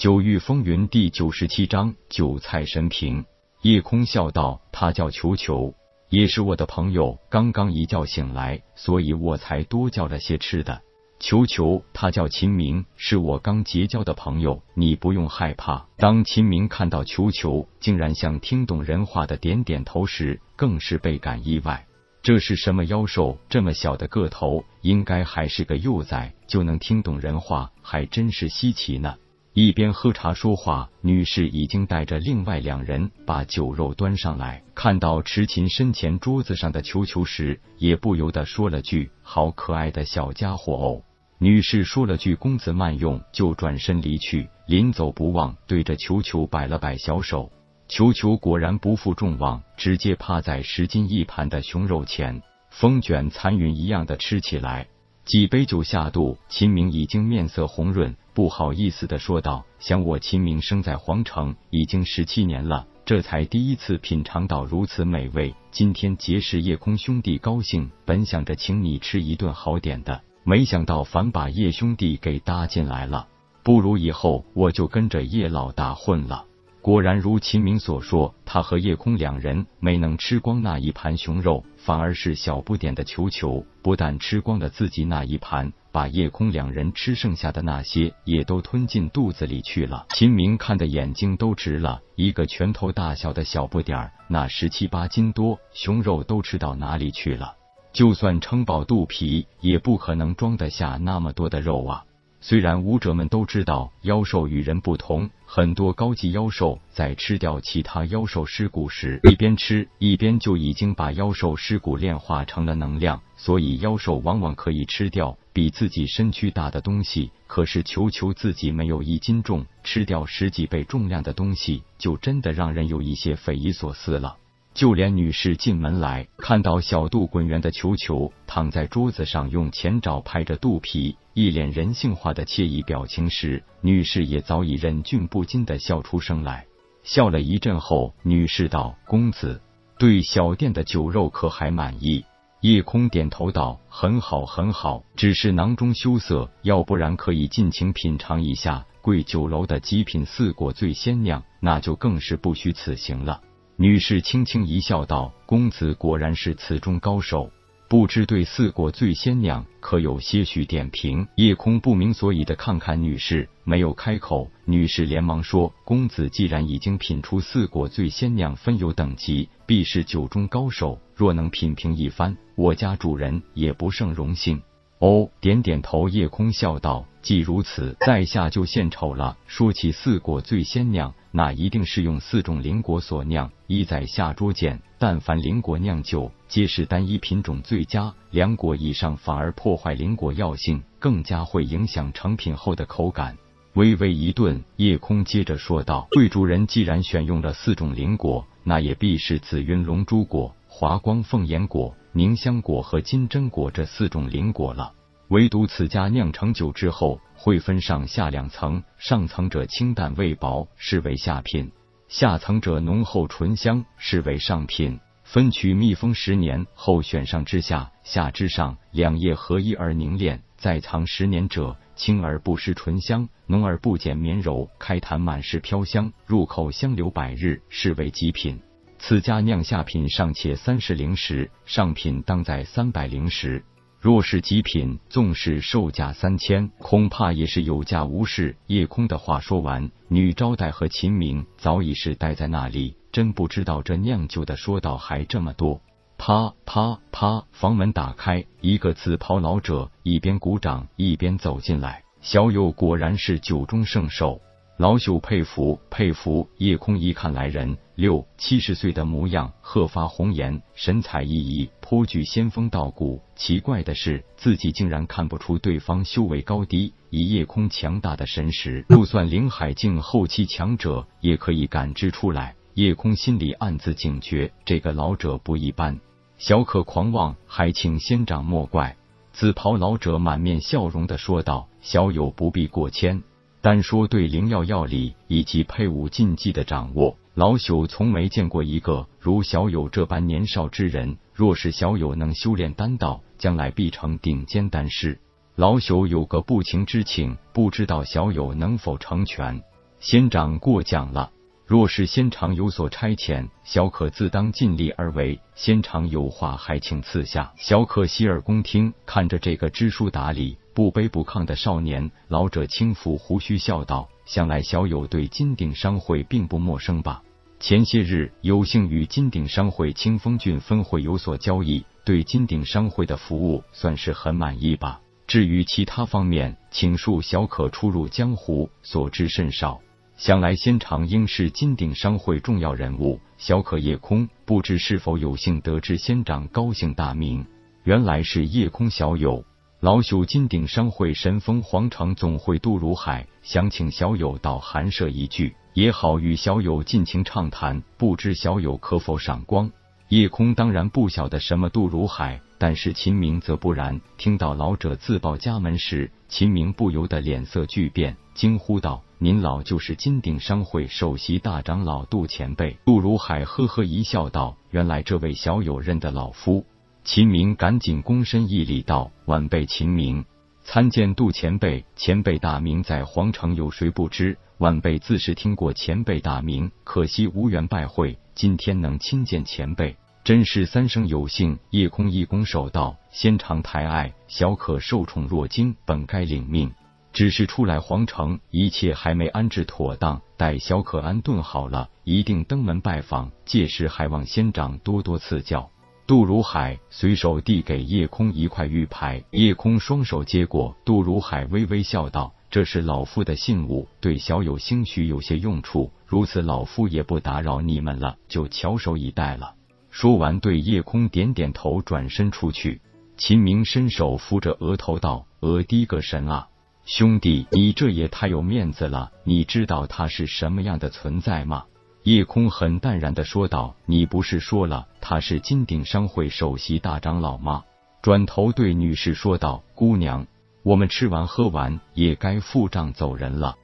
九域风云第九十七章韭菜神平。夜空笑道：“他叫球球，也是我的朋友。刚刚一觉醒来，所以我才多叫了些吃的。球球，他叫秦明，是我刚结交的朋友，你不用害怕。”当秦明看到球球竟然像听懂人话的点点头时，更是倍感意外。这是什么妖兽？这么小的个头，应该还是个幼崽，就能听懂人话，还真是稀奇呢。一边喝茶说话，女士已经带着另外两人把酒肉端上来。看到池琴身前桌子上的球球时，也不由得说了句：“好可爱的小家伙哦。”女士说了句“公子慢用”，就转身离去。临走不忘对着球球摆了摆小手。球球果然不负众望，直接趴在十斤一盘的熊肉前，风卷残云一样的吃起来。几杯酒下肚，秦明已经面色红润。不好意思的说道：“想我秦明生在皇城已经十七年了，这才第一次品尝到如此美味。今天结识夜空兄弟，高兴。本想着请你吃一顿好点的，没想到反把叶兄弟给搭进来了。不如以后我就跟着叶老大混了。”果然如秦明所说，他和叶空两人没能吃光那一盘熊肉，反而是小不点的球球不但吃光了自己那一盘，把叶空两人吃剩下的那些也都吞进肚子里去了。秦明看的眼睛都直了，一个拳头大小的小不点儿，那十七八斤多熊肉都吃到哪里去了？就算撑饱肚皮，也不可能装得下那么多的肉啊！虽然武者们都知道妖兽与人不同，很多高级妖兽在吃掉其他妖兽尸骨时，一边吃一边就已经把妖兽尸骨炼化成了能量，所以妖兽往往可以吃掉比自己身躯大的东西。可是球球自己没有一斤重，吃掉十几倍重量的东西，就真的让人有一些匪夷所思了。就连女士进门来，看到小肚滚圆的球球躺在桌子上，用前爪拍着肚皮，一脸人性化的惬意表情时，女士也早已忍俊不禁的笑出声来。笑了一阵后，女士道：“公子对小店的酒肉可还满意？”夜空点头道：“很好，很好，只是囊中羞涩，要不然可以尽情品尝一下贵酒楼的极品四果醉仙酿，那就更是不虚此行了。”女士轻轻一笑，道：“公子果然是此中高手，不知对四果醉仙酿可有些许点评？”夜空不明所以的看看女士，没有开口。女士连忙说：“公子既然已经品出四果醉仙酿，分有等级，必是酒中高手。若能品评一番，我家主人也不胜荣幸。”哦，点点头。夜空笑道：“既如此，在下就献丑了。说起四果醉仙酿。”那一定是用四种灵果所酿。依在下桌见，但凡灵果酿酒，皆是单一品种最佳，两果以上反而破坏灵果药性，更加会影响成品后的口感。微微一顿，夜空接着说道：“贵主人既然选用了四种灵果，那也必是紫云龙珠果、华光凤眼果、凝香果和金针果这四种灵果了。唯独此家酿成酒之后。”会分上下两层，上层者清淡味薄，是为下品；下层者浓厚醇香，是为上品。分取密封十年后选上之下，下之上两叶合一而凝练，再藏十年者清而不失醇香，浓而不减绵柔，开坛满是飘香，入口香留百日，是为极品。此家酿下品尚且三十零石，上品当在三百零石。若是极品，纵使售价三千，恐怕也是有价无市。夜空的话说完，女招待和秦明早已是待在那里，真不知道这酿酒的说道还这么多。啪啪啪，房门打开，一个紫袍老者一边鼓掌一边走进来。小友果然是酒中圣手。老朽佩服佩服，夜空一看来人六七十岁的模样，鹤发红颜，神采奕奕，颇具仙风道骨。奇怪的是，自己竟然看不出对方修为高低。以夜空强大的神识，就算灵海境后期强者也可以感知出来。夜空心里暗自警觉，这个老者不一般。小可狂妄，还请仙长莫怪。紫袍老者满面笑容的说道：“小友不必过谦。”单说对灵药药理以及配伍禁忌的掌握，老朽从没见过一个如小友这般年少之人。若是小友能修炼丹道，将来必成顶尖丹师。老朽有个不情之请，不知道小友能否成全？仙长过奖了。若是仙长有所差遣，小可自当尽力而为。仙长有话，还请赐下。小可洗耳恭听。看着这个知书达理、不卑不亢的少年，老者轻抚胡须，笑道：“想来小友对金鼎商会并不陌生吧？前些日有幸与金鼎商会清风郡分会有所交易，对金鼎商会的服务算是很满意吧？至于其他方面，请恕小可初入江湖，所知甚少。”想来仙长应是金鼎商会重要人物，小可夜空不知是否有幸得知仙长高姓大名？原来是夜空小友，老朽金鼎商会神风皇城总会杜如海，想请小友到寒舍一聚，也好与小友尽情畅谈，不知小友可否赏光？夜空当然不晓得什么杜如海，但是秦明则不然。听到老者自报家门时，秦明不由得脸色巨变，惊呼道。您老就是金鼎商会首席大长老杜前辈。杜如海呵呵一笑，道：“原来这位小友认得老夫。”秦明赶紧躬身一礼，道：“晚辈秦明参见杜前辈。前辈大名在皇城，有谁不知？晚辈自是听过前辈大名，可惜无缘拜会。今天能亲见前辈，真是三生有幸。”夜空一拱手道：“仙长抬爱，小可受宠若惊，本该领命。”只是出来皇城，一切还没安置妥当。待小可安顿好了，一定登门拜访。届时还望仙长多多赐教。杜如海随手递给叶空一块玉牌，叶空双手接过。杜如海微微笑道：“这是老夫的信物，对小友兴许有些用处。如此，老夫也不打扰你们了，就翘首以待了。”说完，对叶空点点头，转身出去。秦明伸手扶着额头道：“额低个神啊！”兄弟，你这也太有面子了！你知道他是什么样的存在吗？叶空很淡然的说道：“你不是说了他是金鼎商会首席大长老吗？”转头对女士说道：“姑娘，我们吃完喝完，也该付账走人了。”